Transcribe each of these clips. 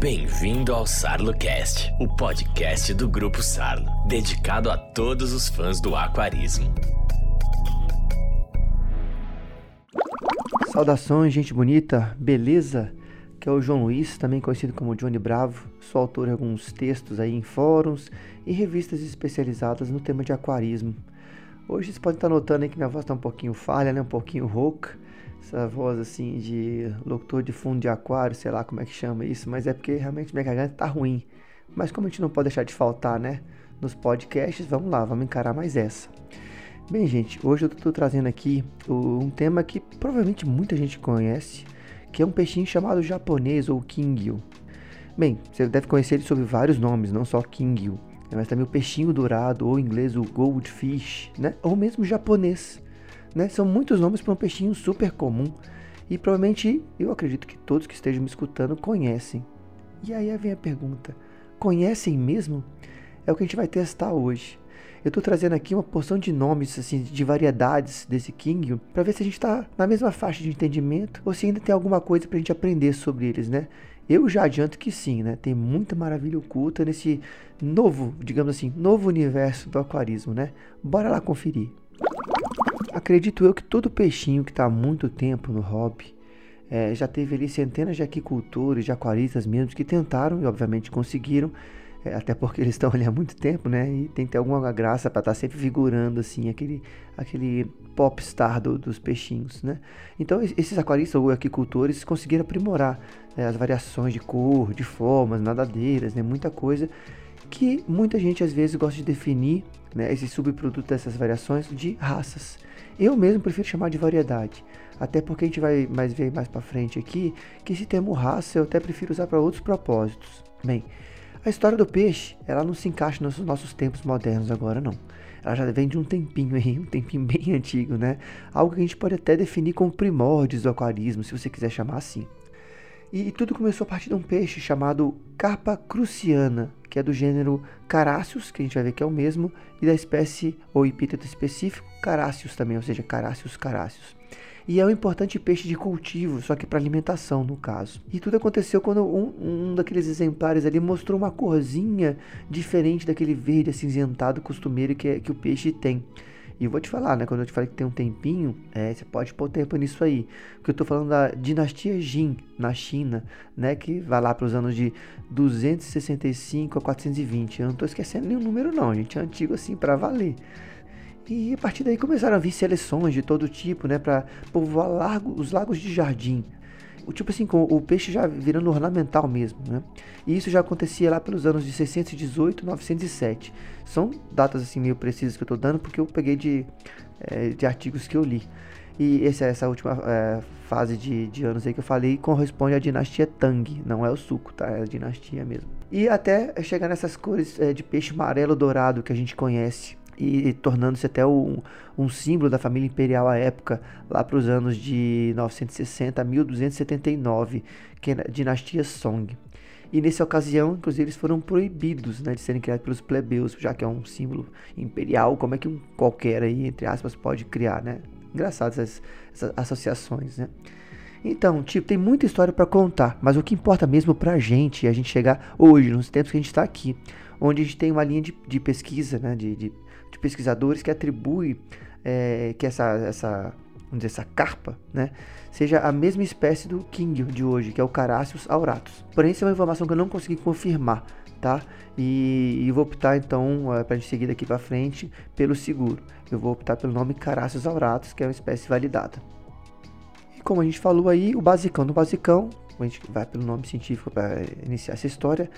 Bem-vindo ao SarloCast, o podcast do Grupo Sarlo, dedicado a todos os fãs do aquarismo. Saudações, gente bonita, beleza? Que é o João Luiz, também conhecido como Johnny Bravo. Sou autor de alguns textos aí em fóruns e revistas especializadas no tema de aquarismo. Hoje vocês podem estar notando aí que minha voz está um pouquinho falha, né? Um pouquinho rouca. Essa voz assim de locutor de fundo de aquário, sei lá como é que chama isso, mas é porque realmente minha garganta tá ruim. Mas como a gente não pode deixar de faltar, né? Nos podcasts, vamos lá, vamos encarar mais essa. Bem, gente, hoje eu estou trazendo aqui um tema que provavelmente muita gente conhece, que é um peixinho chamado japonês ou kingyu. Bem, você deve conhecer ele sob vários nomes, não só kingyu, né? mas também o peixinho dourado, ou em inglês o goldfish, né? ou mesmo japonês. Né? São muitos nomes para um peixinho super comum e provavelmente eu acredito que todos que estejam me escutando conhecem. E aí vem a pergunta: conhecem mesmo? É o que a gente vai testar hoje. Eu estou trazendo aqui uma porção de nomes, assim, de variedades desse King, para ver se a gente está na mesma faixa de entendimento ou se ainda tem alguma coisa para a gente aprender sobre eles, né? Eu já adianto que sim, né? Tem muita maravilha oculta nesse novo, digamos assim, novo universo do aquarismo, né? Bora lá conferir. Acredito eu que todo peixinho que está há muito tempo no hobby é, já teve ali centenas de aquicultores, de aquaristas mesmo, que tentaram e obviamente conseguiram é, até porque eles estão ali há muito tempo, né? E tem que ter alguma graça para estar tá sempre figurando assim aquele aquele popstar do, dos peixinhos, né? Então esses aquaristas ou aquicultores conseguiram aprimorar né, as variações de cor, de formas, nadadeiras, né? Muita coisa que muita gente às vezes gosta de definir, né? Esse subproduto dessas variações de raças. Eu mesmo prefiro chamar de variedade. Até porque a gente vai mais ver mais para frente aqui que esse termo raça eu até prefiro usar para outros propósitos. Bem, a história do peixe, ela não se encaixa nos nossos tempos modernos agora, não. Ela já vem de um tempinho aí, um tempinho bem antigo, né? Algo que a gente pode até definir como primórdios do aquarismo, se você quiser chamar assim. E tudo começou a partir de um peixe chamado Carpa cruciana, que é do gênero Carassius, que a gente vai ver que é o mesmo, e da espécie ou epíteto específico Carassius também, ou seja, Carassius carassius e é um importante peixe de cultivo, só que para alimentação no caso. E tudo aconteceu quando um, um, daqueles exemplares ali mostrou uma corzinha diferente daquele verde acinzentado costumeiro que, é, que o peixe tem. E vou te falar, né? Quando eu te falei que tem um tempinho, é, você pode pôr tempo nisso aí. Porque eu tô falando da dinastia Jin na China, né? Que vai lá para os anos de 265 a 420. Eu não tô esquecendo nenhum número, não, gente. É antigo assim para valer. E a partir daí começaram a vir seleções de todo tipo, né, para povoar largo, os lagos de jardim. Tipo assim, com o peixe já virando ornamental mesmo, né? E isso já acontecia lá pelos anos de 618 907. São datas assim meio precisas que eu estou dando porque eu peguei de, é, de artigos que eu li. E essa, essa última é, fase de, de anos aí que eu falei corresponde à dinastia Tang, não é o suco, tá? É a dinastia mesmo. E até chegar nessas cores é, de peixe amarelo dourado que a gente conhece e tornando-se até um, um, símbolo da família imperial à época, lá para os anos de 960 a 1279, que é a dinastia Song. E nessa ocasião, inclusive, eles foram proibidos né, de serem criados pelos plebeus, já que é um símbolo imperial, como é que um qualquer aí, entre aspas, pode criar, né? Engraçado essas, essas associações, né? Então, tipo, tem muita história para contar, mas o que importa mesmo pra gente é a gente chegar hoje, nos tempos que a gente está aqui, onde a gente tem uma linha de, de pesquisa, né, de, de de pesquisadores que atribui é, que essa, essa, vamos dizer, essa carpa, né, seja a mesma espécie do king de hoje, que é o Carassius auratus. Porém, isso é uma informação que eu não consegui confirmar, tá? E, e vou optar então, é, para a gente seguir daqui para frente, pelo seguro. Eu vou optar pelo nome Carassius auratus, que é uma espécie validada. E como a gente falou aí, o basicão do basicão, a gente vai pelo nome científico para iniciar essa história,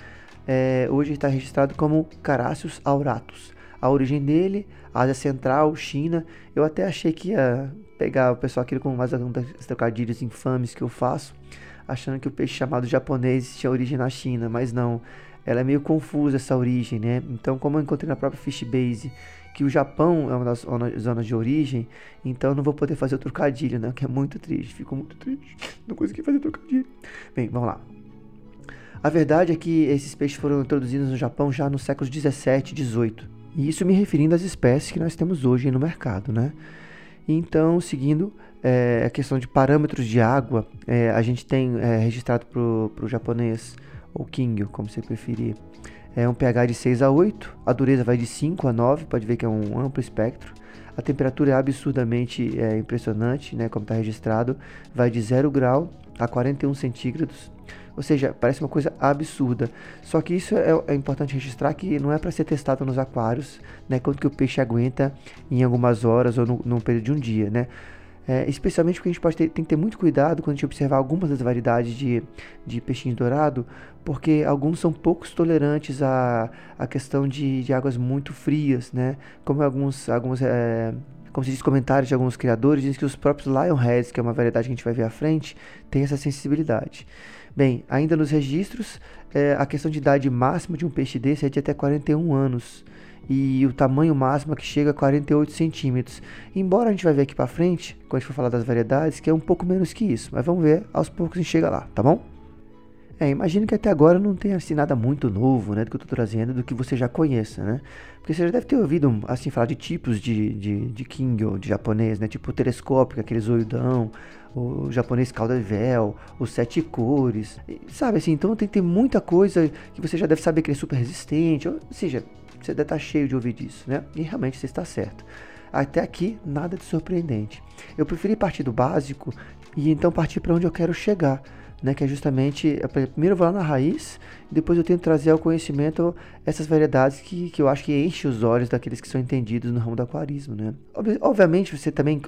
é, hoje está registrado como Carassius auratus a origem dele, Ásia Central, China. Eu até achei que ia pegar o pessoal aqui com mais alguns trocadilhos infames que eu faço, achando que o peixe chamado japonês tinha origem na China, mas não. Ela é meio confusa essa origem, né? Então, como eu encontrei na própria Fishbase que o Japão é uma das zonas de origem, então não vou poder fazer o trocadilho, né? Que é muito triste, fico muito triste. Não consegui fazer trocadilho. Bem, vamos lá. A verdade é que esses peixes foram introduzidos no Japão já nos séculos 17 e 18. E isso me referindo às espécies que nós temos hoje no mercado, né? Então, seguindo é, a questão de parâmetros de água, é, a gente tem é, registrado para o japonês ou King, como você preferir. É um pH de 6 a 8, a dureza vai de 5 a 9, pode ver que é um amplo espectro. A temperatura é absurdamente é, impressionante, né, como está registrado, vai de 0 grau a 41 centígrados. Ou seja, parece uma coisa absurda. Só que isso é, é importante registrar que não é para ser testado nos aquários, né? Quanto que o peixe aguenta em algumas horas ou num período de um dia, né? É, especialmente porque a gente pode ter, tem que ter muito cuidado quando a gente observar algumas das variedades de, de peixinho dourado, porque alguns são poucos tolerantes à, à questão de, de águas muito frias, né? Como alguns, alguns é, como se diz comentários de alguns criadores, dizem que os próprios Lionheads, que é uma variedade que a gente vai ver à frente, tem essa sensibilidade. Bem, ainda nos registros, é, a questão de idade máxima de um peixe desse é de até 41 anos e o tamanho máximo que chega a 48 centímetros. Embora a gente vai ver aqui para frente, quando a gente for falar das variedades, que é um pouco menos que isso, mas vamos ver, aos poucos a gente chega lá, tá bom? É, imagino que até agora não tenha assim nada muito novo, né, do que eu estou trazendo, do que você já conheça, né? Porque você já deve ter ouvido, assim, falar de tipos de, de, de de japonês, né? Tipo o telescópico, aquele zoiudão, o japonês cauda de véu, os sete cores, sabe assim? Então tem que ter muita coisa que você já deve saber que ele é super resistente, ou seja, você deve estar cheio de ouvir disso, né? E realmente você está certo. Até aqui, nada de surpreendente. Eu preferi partir do básico e então partir para onde eu quero chegar, né? Que é justamente, primeiro eu vou lá na raiz, depois eu tento trazer ao conhecimento essas variedades que, que eu acho que enchem os olhos daqueles que são entendidos no ramo do aquarismo, né? Obviamente, você também,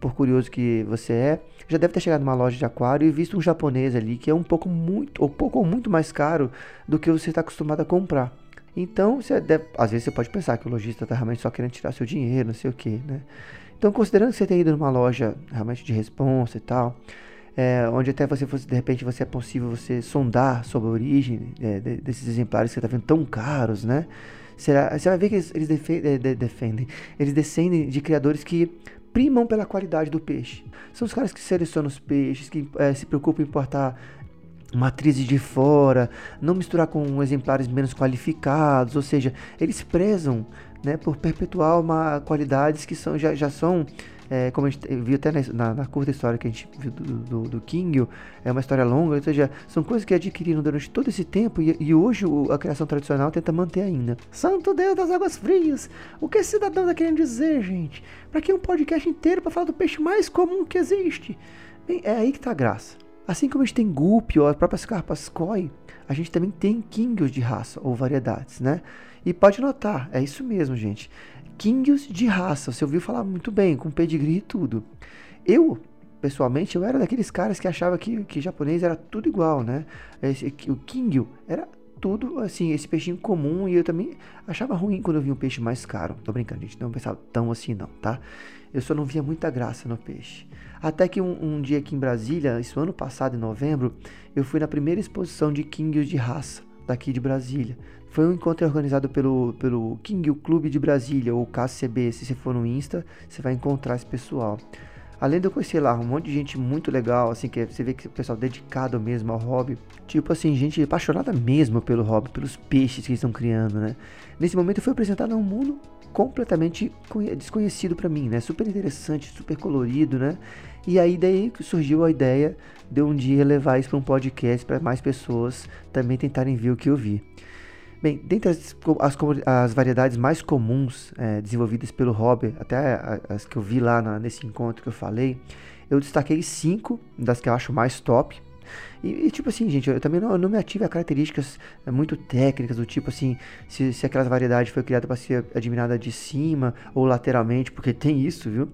por curioso que você é, já deve ter chegado numa loja de aquário e visto um japonês ali que é um pouco muito, ou pouco ou muito mais caro do que você está acostumado a comprar. Então, você deve, às vezes você pode pensar que o lojista está realmente só querendo tirar seu dinheiro, não sei o que, né? Então, considerando que você tem ido numa loja realmente de responsa e tal, é, onde até você fosse, de repente, você é possível você sondar sobre a origem é, desses exemplares que você está vendo tão caros, né? Será, você vai ver que eles, eles defendem, de, defendem, eles descendem de criadores que primam pela qualidade do peixe. São os caras que selecionam os peixes, que é, se preocupam em importar matrizes de fora, não misturar com exemplares menos qualificados, ou seja, eles prezam né, por perpetuar uma, qualidades que são, já, já são, é, como a gente viu até na, na, curta história que a gente viu do, do, do King, é uma história longa, ou seja, são coisas que adquiriram durante todo esse tempo e, e hoje o, a criação tradicional tenta manter ainda. Santo Deus das águas frias! O que esse cidadão está querendo dizer, gente? Para que um podcast inteiro para falar do peixe mais comum que existe? Bem, é aí que está a graça. Assim como a gente tem Guppy ou as próprias carpas koi, a gente também tem Kingios de raça ou variedades, né? E pode notar, é isso mesmo, gente. Kingios de raça, você ouviu falar muito bem, com pedigree e tudo. Eu, pessoalmente, eu era daqueles caras que achava que, que japonês era tudo igual, né? Esse, o Kingyo era tudo, assim, esse peixinho comum e eu também achava ruim quando eu via um peixe mais caro. Tô brincando, gente, não pensava tão assim não, tá? Eu só não via muita graça no peixe. Até que um, um, dia aqui em Brasília, isso ano passado, em novembro, eu fui na primeira exposição de Kingios de raça daqui de Brasília. Foi um encontro organizado pelo, pelo King Clube de Brasília, ou KCB. Se você for no Insta, você vai encontrar esse pessoal. Além de eu conhecer lá um monte de gente muito legal, assim, que você vê que o pessoal dedicado mesmo ao hobby. Tipo assim, gente apaixonada mesmo pelo hobby, pelos peixes que eles estão criando, né? Nesse momento eu fui apresentado a um mundo completamente desconhecido para mim, né? Super interessante, super colorido, né? E aí daí surgiu a ideia de um dia levar isso para um podcast para mais pessoas também tentarem ver o que eu vi. Bem, dentre as, as, as variedades mais comuns é, desenvolvidas pelo hobby, até as que eu vi lá na, nesse encontro que eu falei, eu destaquei cinco das que eu acho mais top. E, e, tipo assim, gente, eu também não, não me ative a características é, muito técnicas, do tipo assim, se, se aquela variedade foi criada para ser admirada de cima ou lateralmente, porque tem isso, viu?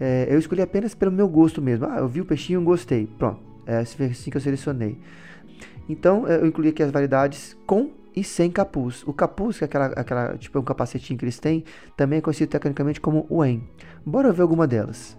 É, eu escolhi apenas pelo meu gosto mesmo. Ah, eu vi o peixinho, gostei. Pronto, é assim que eu selecionei. Então, eu incluí aqui as variedades com e sem capuz. O capuz, que é aquela, aquela tipo um capacetinho que eles têm, também é conhecido tecnicamente como UEM. Bora ver alguma delas.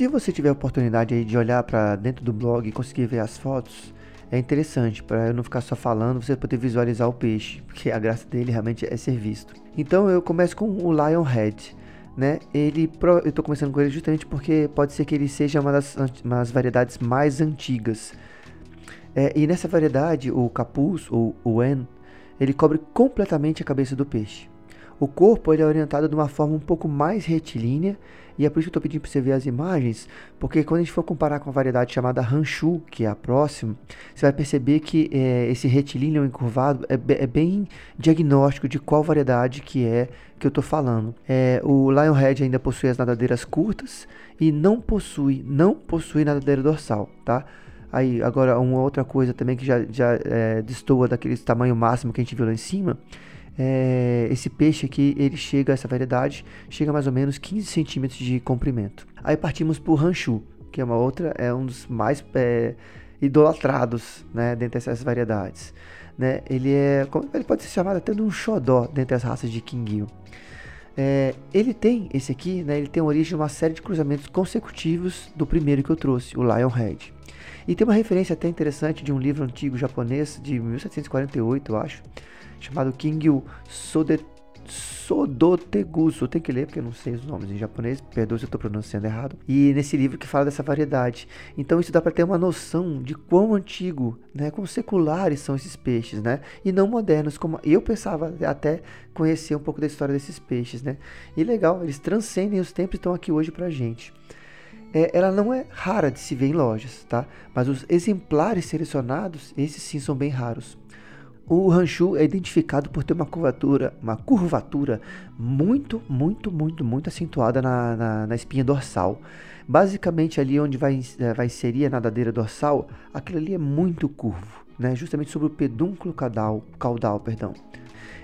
Se você tiver a oportunidade aí de olhar para dentro do blog e conseguir ver as fotos, é interessante para eu não ficar só falando, você poder visualizar o peixe, porque a graça dele realmente é ser visto. Então eu começo com o Lionhead, né? Ele eu estou começando com ele justamente porque pode ser que ele seja uma das, uma das variedades mais antigas. É, e nessa variedade, o capuz ou o en, ele cobre completamente a cabeça do peixe. O corpo ele é orientado de uma forma um pouco mais retilínea e é por isso que eu estou pedindo para você ver as imagens, porque quando a gente for comparar com a variedade chamada Ranchu, que é a próxima, você vai perceber que é, esse retilíneo encurvado é, é, bem diagnóstico de qual variedade que é que eu estou falando. É, o Lionhead ainda possui as nadadeiras curtas e não possui, não possui nadadeira dorsal, tá? Aí, agora, uma outra coisa também que já, já é, destoa daquele tamanho máximo que a gente viu lá em cima é, esse peixe aqui, ele chega, essa variedade, chega a mais ou menos 15 centímetros de comprimento. Aí partimos para o ranchu, que é uma outra, é um dos mais é, idolatrados, né, dentre essas variedades. Né? Ele é, ele pode ser chamado até de um xodó dentre as raças de Kinguio. É, ele tem, esse aqui, né, ele tem origem uma série de cruzamentos consecutivos do primeiro que eu trouxe, o Lionhead. E tem uma referência até interessante de um livro antigo japonês de 1748, eu acho, chamado Kingyu Sode, Sodotegusu. Tem que ler porque eu não sei os nomes em japonês, perdoa se eu estou pronunciando errado. E nesse livro que fala dessa variedade. Então isso dá para ter uma noção de quão antigo, né, quão seculares são esses peixes, né? E não modernos, como eu pensava até conhecer um pouco da história desses peixes, né? E legal, eles transcendem os tempos e estão aqui hoje pra gente. É, ela não é rara de se ver em lojas, tá? Mas os exemplares selecionados, esses sim são bem raros. O ranchu é identificado por ter uma curvatura, uma curvatura muito, muito, muito, muito acentuada na, na, na espinha dorsal. Basicamente ali onde vai, é, vai inserir a nadadeira dorsal, aquilo ali é muito curvo, né? justamente sobre o pedúnculo caudal, caudal perdão.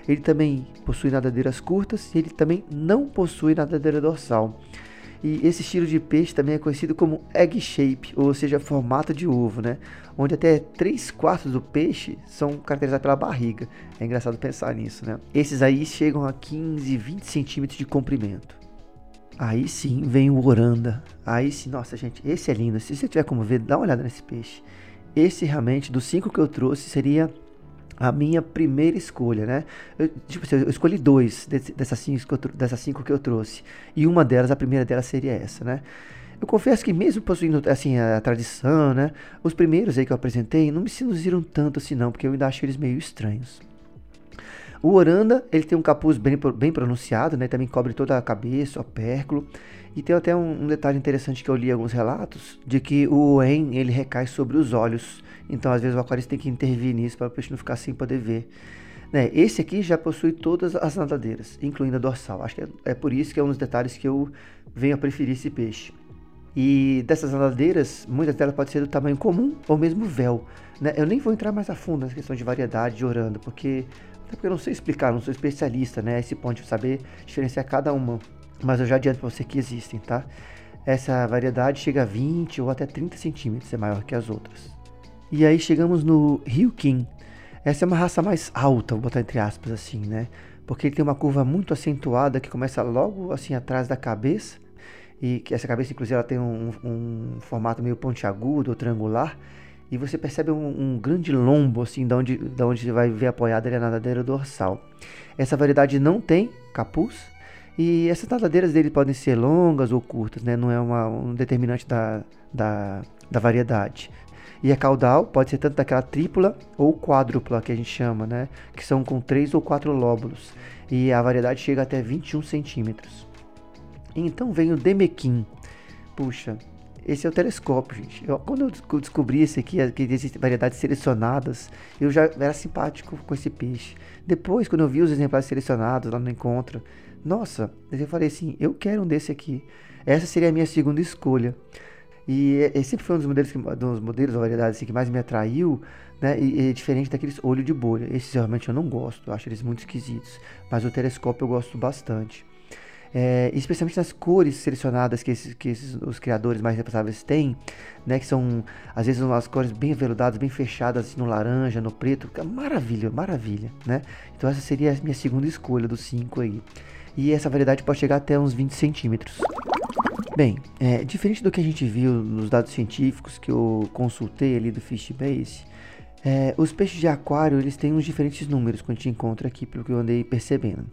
Ele também possui nadadeiras curtas e ele também não possui nadadeira dorsal. E esse estilo de peixe também é conhecido como egg shape, ou seja, formato de ovo, né? Onde até 3 quartos do peixe são caracterizados pela barriga. É engraçado pensar nisso, né? Esses aí chegam a 15, 20 centímetros de comprimento. Aí sim vem o oranda. Aí sim, nossa gente, esse é lindo. Se você tiver como ver, dá uma olhada nesse peixe. Esse realmente, dos cinco que eu trouxe, seria a minha primeira escolha, né? Eu, tipo assim, eu escolhi dois dessas cinco, dessas cinco que eu trouxe. E uma delas, a primeira delas seria essa, né? Eu confesso que mesmo possuindo assim a tradição, né, os primeiros aí que eu apresentei não me seduziram tanto assim não, porque eu ainda acho eles meio estranhos. O oranda, ele tem um capuz bem, bem pronunciado, né, também cobre toda a cabeça, o pérculo, e tem até um, um, detalhe interessante que eu li alguns relatos, de que o en, ele recai sobre os olhos, então, às vezes, o aquarista tem que intervir nisso para o peixe não ficar sem poder ver. Né? Esse aqui já possui todas as nadadeiras, incluindo a dorsal. Acho que é, é, por isso que é um dos detalhes que eu venho a preferir esse peixe. E dessas nadadeiras, muitas delas podem ser do tamanho comum ou mesmo véu. Né? Eu nem vou entrar mais a fundo nessa questão de variedade de orando, porque até porque eu não sei explicar, não sou especialista, né? Esse ponto de saber diferenciar cada uma. Mas eu já adianto para você que existem, tá? Essa variedade chega a 20 ou até 30 centímetros, é maior que as outras. E aí chegamos no Ryukin. Essa é uma raça mais alta, vou botar entre aspas assim, né? Porque ele tem uma curva muito acentuada que começa logo assim atrás da cabeça. E que essa cabeça, inclusive, ela tem um, um formato meio pontiagudo ou triangular. E você percebe um, um, grande lombo, assim, da onde, da onde vai ver apoiada a nadadeira dorsal. Essa variedade não tem capuz. E essas nadadeiras dele podem ser longas ou curtas, né? Não é uma, um determinante da, da, da variedade. E a caudal pode ser tanto daquela tripla ou quádrupla que a gente chama, né? Que são com três ou quatro lóbulos. E a variedade chega até 21 centímetros. Então vem o Demequim. Puxa, esse é o telescópio, gente. Eu, quando eu descobri esse aqui, que existem variedades selecionadas, eu já era simpático com esse peixe. Depois, quando eu vi os exemplares selecionados lá no encontro, nossa, eu falei assim, eu quero um desse aqui. Essa seria a minha segunda escolha. E sempre foi um dos modelos, que, dos modelos ou variedades assim, que mais me atraiu, né? E, e diferente daqueles olho de bolha. Esses realmente eu não gosto, eu acho eles muito esquisitos. Mas o telescópio eu gosto bastante. É, especialmente nas cores selecionadas que, esses, que esses, os criadores mais responsáveis têm, né, que são às vezes umas cores bem aveludadas, bem fechadas assim, no laranja, no preto, maravilha, maravilha, né? Então essa seria a minha segunda escolha dos cinco aí. E essa variedade pode chegar até uns 20 centímetros. Bem, é, diferente do que a gente viu nos dados científicos que eu consultei ali do Fishbase, é, os peixes de aquário eles têm uns diferentes números que a gente encontra aqui, pelo que eu andei percebendo.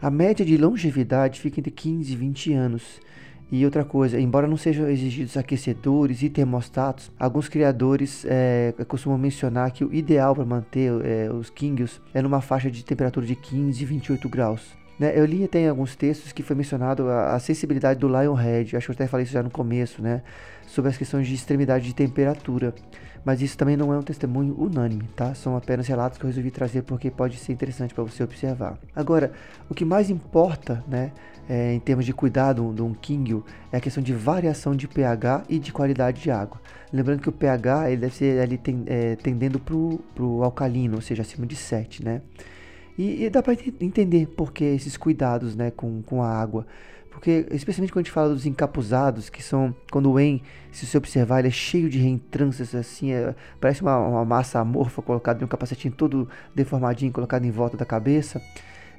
A média de longevidade fica entre 15 e 20 anos. E outra coisa, embora não sejam exigidos aquecedores e termostatos, alguns criadores é, costumam mencionar que o ideal para manter é, os kingios é numa faixa de temperatura de 15 e 28 graus. Né, eu li até em alguns textos que foi mencionado a, a sensibilidade do Lionhead, acho que eu até falei isso já no começo, né, sobre as questões de extremidade de temperatura. Mas isso também não é um testemunho unânime, tá? São apenas relatos que eu resolvi trazer porque pode ser interessante para você observar. Agora, o que mais importa, né, é, em termos de cuidado de um Kingyo, é a questão de variação de pH e de qualidade de água. Lembrando que o pH ele deve ser ali é, tendendo para o alcalino, ou seja, acima de 7, né? E, e dá para entender por que esses cuidados né, com, com a água. Porque, especialmente quando a gente fala dos encapuzados, que são, quando o En, se você observar, ele é cheio de reentrâncias, assim, é, parece uma, uma, massa amorfa colocada em um capacetinho todo deformadinho, colocado em volta da cabeça.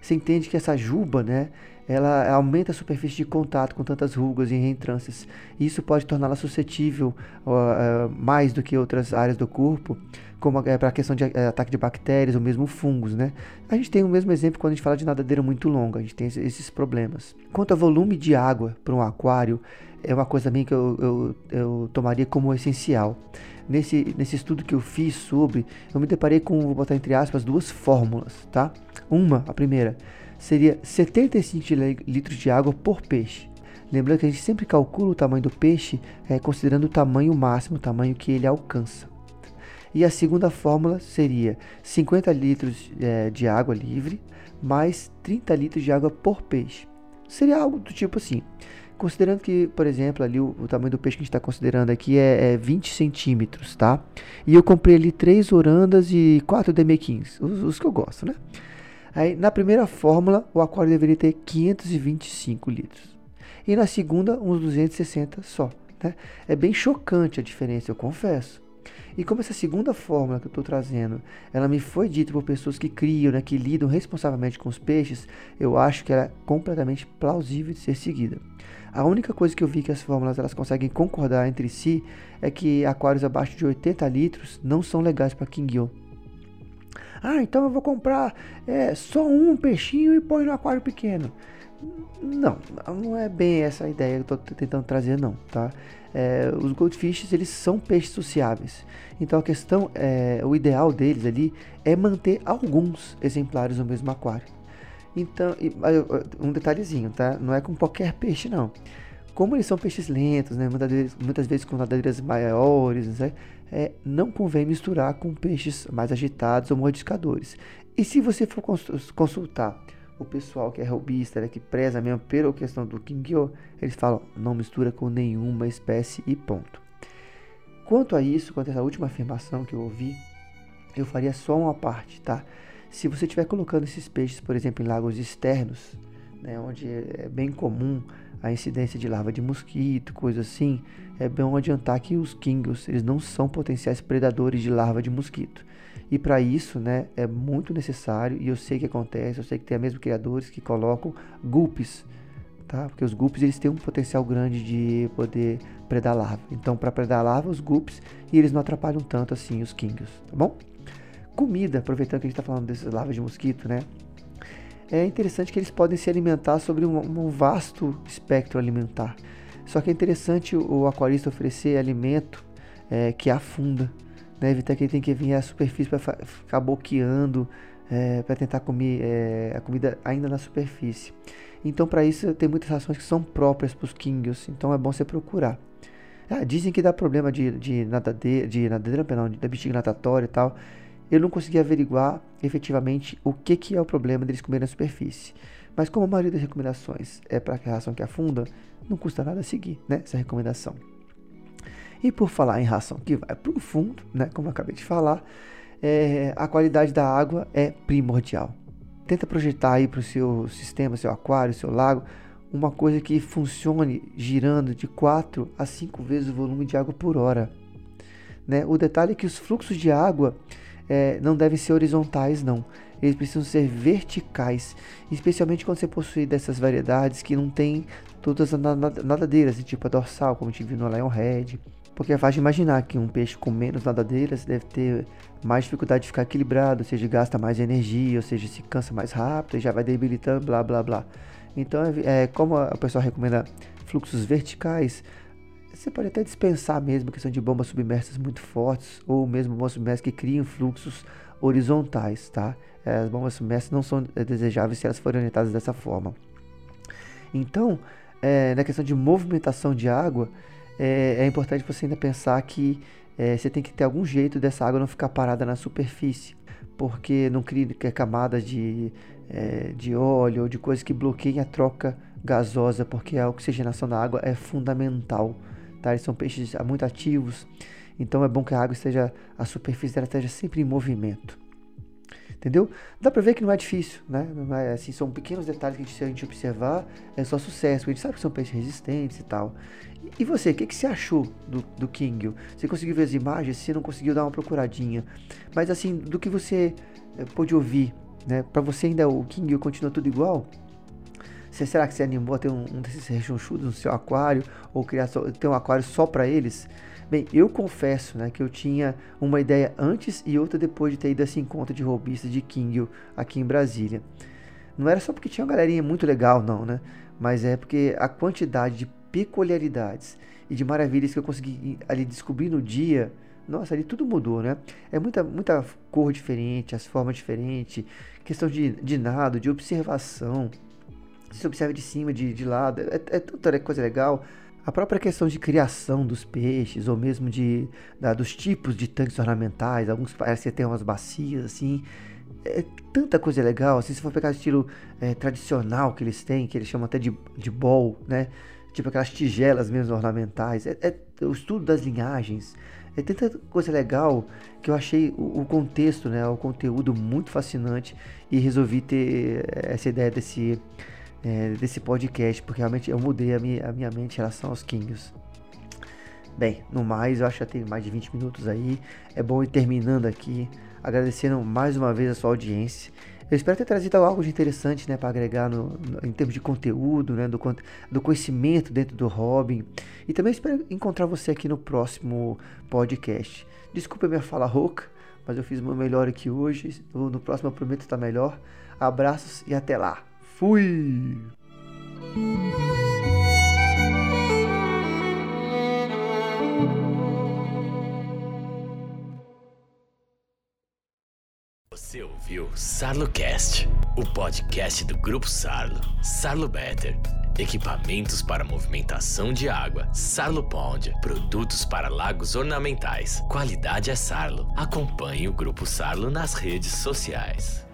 Você entende que essa juba, né, ela aumenta a superfície de contato com tantas rugas e reentrâncias. Isso pode torná-la suscetível uh, uh, mais do que outras áreas do corpo, como é, para a questão de uh, ataque de bactérias ou mesmo fungos, né? A gente tem o mesmo exemplo quando a gente fala de nadadeira muito longa, a gente tem esses problemas. Quanto ao volume de água para um aquário, é uma coisa também que eu, eu, eu tomaria como essencial. Nesse, nesse estudo que eu fiz sobre, eu me deparei com, vou botar entre aspas, duas fórmulas, tá? Uma, a primeira, seria 75 litros de água por peixe. Lembrando que a gente sempre calcula o tamanho do peixe é, considerando o tamanho máximo, o tamanho que ele alcança. E a segunda fórmula seria 50 litros é, de água livre mais 30 litros de água por peixe. Seria algo do tipo assim. Considerando que, por exemplo, ali o, o tamanho do peixe que a gente está considerando aqui é, é 20 centímetros, tá? E eu comprei ali 3 orandas e 4 demequins, os, os que eu gosto, né? Aí, na primeira fórmula, o aquário deveria ter 525 litros. E na segunda, uns 260 só. Né? É bem chocante a diferença, eu confesso. E como essa segunda fórmula que eu estou trazendo, ela me foi dita por pessoas que criam, né, que lidam responsavelmente com os peixes, eu acho que ela é completamente plausível de ser seguida. A única coisa que eu vi que as fórmulas elas conseguem concordar entre si é que aquários abaixo de 80 litros não são legais para Kingyo. Ah, então eu vou comprar é, só um peixinho e põe no aquário pequeno. Não, não é bem essa a ideia que eu estou tentando trazer, não, tá? É, os goldfishes, eles são peixes sociáveis. Então a questão, é, o ideal deles ali é manter alguns exemplares no mesmo aquário. Então, um detalhezinho, tá? Não é com qualquer peixe, não. Como eles são peixes lentos, né? Muitas vezes, muitas vezes com nadadeiras maiores, né? é, não convém misturar com peixes mais agitados ou mordiscadores. E se você for consultar o pessoal que é robista, né, que preza mesmo pela questão do Kingyo, eles falam não mistura com nenhuma espécie e ponto. Quanto a isso, quanto a essa última afirmação que eu ouvi, eu faria só uma parte, tá? Se você estiver colocando esses peixes, por exemplo, em lagos externos, né, onde é bem comum a incidência de larva de mosquito, coisa assim, é bom adiantar que os kingos eles não são potenciais predadores de larva de mosquito. E para isso, né, é muito necessário, e eu sei que acontece, eu sei que tem mesmo criadores que colocam gulpes, tá? Porque os gulpes eles têm um potencial grande de poder predar larva. Então, para predar larva, os gulpes, e eles não atrapalham tanto assim os kingos, tá bom? Comida, aproveitando que a gente está falando dessas larvas de mosquito, né? é interessante que eles podem se alimentar sobre um, um vasto espectro alimentar. Só que é interessante o, aquarista oferecer alimento é, que afunda, né? evitar que ele tenha que vir à superfície para ficar boqueando, é, para tentar comer é, a comida ainda na superfície. Então, para isso, tem muitas rações que são próprias para os kingios, então é bom você procurar. Ah, dizem que dá problema de, de nadadeira, de nadadeira, não, da bexiga natatória e tal eu não consegui averiguar efetivamente o que, que é o problema deles comerem na superfície. Mas como a maioria das recomendações é para a ração que afunda, não custa nada seguir né, essa recomendação. E por falar em ração que vai para o fundo, né, como eu acabei de falar, é, a qualidade da água é primordial. Tenta projetar aí para o seu sistema, seu aquário, seu lago, uma coisa que funcione girando de 4 a 5 vezes o volume de água por hora. Né? O detalhe é que os fluxos de água é, não devem ser horizontais, não. Eles precisam ser verticais, especialmente quando você possui dessas variedades que não tem todas as nadadeiras, tipo a dorsal, como a gente viu no Lionhead. Porque é fácil imaginar que um peixe com menos nadadeiras deve ter mais dificuldade de ficar equilibrado, ou seja, gasta mais energia, ou seja, se cansa mais rápido e já vai debilitando, blá blá blá. Então, é, como o pessoal recomenda fluxos verticais, você pode até dispensar mesmo a questão de bombas submersas muito fortes ou mesmo bombas submersas que criam fluxos horizontais, tá? É, as bombas submersas não são desejáveis se elas forem orientadas dessa forma. Então, é, na questão de movimentação de água, é, é importante você ainda pensar que é, você tem que ter algum jeito dessa água não ficar parada na superfície, porque não cria camadas de, é, de óleo ou de coisas que bloqueiem a troca gasosa, porque a oxigenação da água é fundamental. Tá? Eles são peixes muito ativos, então é bom que a água esteja, a superfície dela esteja sempre em movimento entendeu? Dá pra ver que não é difícil, né? É, assim, são pequenos detalhes que a gente, se a gente observar, é só sucesso. A gente sabe que são peixes resistentes e tal. E, você, o que, que você achou do, do Kingel? Você conseguiu ver as imagens? Se não conseguiu, dar uma procuradinha. Mas assim, do que você é, pôde ouvir, né? Pra você ainda o Kingel continua tudo igual? Você, será que você animou a ter um, um desses rechonchudos no seu aquário? Ou criar só, ter um aquário só para eles? Bem, eu confesso né, que eu tinha uma ideia antes e outra depois de ter ido a esse encontro de robistas de King aqui em Brasília. Não era só porque tinha uma galerinha muito legal, não, né? Mas é porque a quantidade de peculiaridades e de maravilhas que eu consegui ali descobrir no dia, nossa, ali tudo mudou, né? É muita, muita cor diferente, as formas diferentes, questão de, de nado, de observação. Você observa de cima, de, de lado, é, é tanta coisa legal. A própria questão de criação dos peixes, ou mesmo de, da, dos tipos de tanques ornamentais, alguns parecem ter umas bacias assim, é tanta coisa legal. Assim, se for pegar o estilo é, tradicional que eles têm, que eles chamam até de, de ball, né? Tipo aquelas tigelas mesmo ornamentais, é, é o estudo das linhagens. É tanta coisa legal que eu achei o, o, contexto, né, o conteúdo muito fascinante e resolvi ter essa ideia desse é, desse podcast, porque realmente eu mudei a minha, a minha mente em relação aos Kings. Bem, no mais, eu acho que já tem mais de 20 minutos aí. É bom ir terminando aqui, agradecendo mais uma vez a sua audiência. Eu espero ter trazido algo de interessante né, para agregar no, no, em termos de conteúdo, né, do, do conhecimento dentro do Robin. E também espero encontrar você aqui no próximo podcast. Desculpa a minha fala rouca, mas eu fiz o meu melhor aqui hoje. No, próximo eu prometo estar melhor. Abraços e até lá! Fui! Você ouviu SarloCast, o podcast do Grupo Sarlo. Sarlo Better. Equipamentos para movimentação de água. Sarlo Pond. Produtos para lagos ornamentais. Qualidade é Sarlo. Acompanhe o Grupo Sarlo nas redes sociais.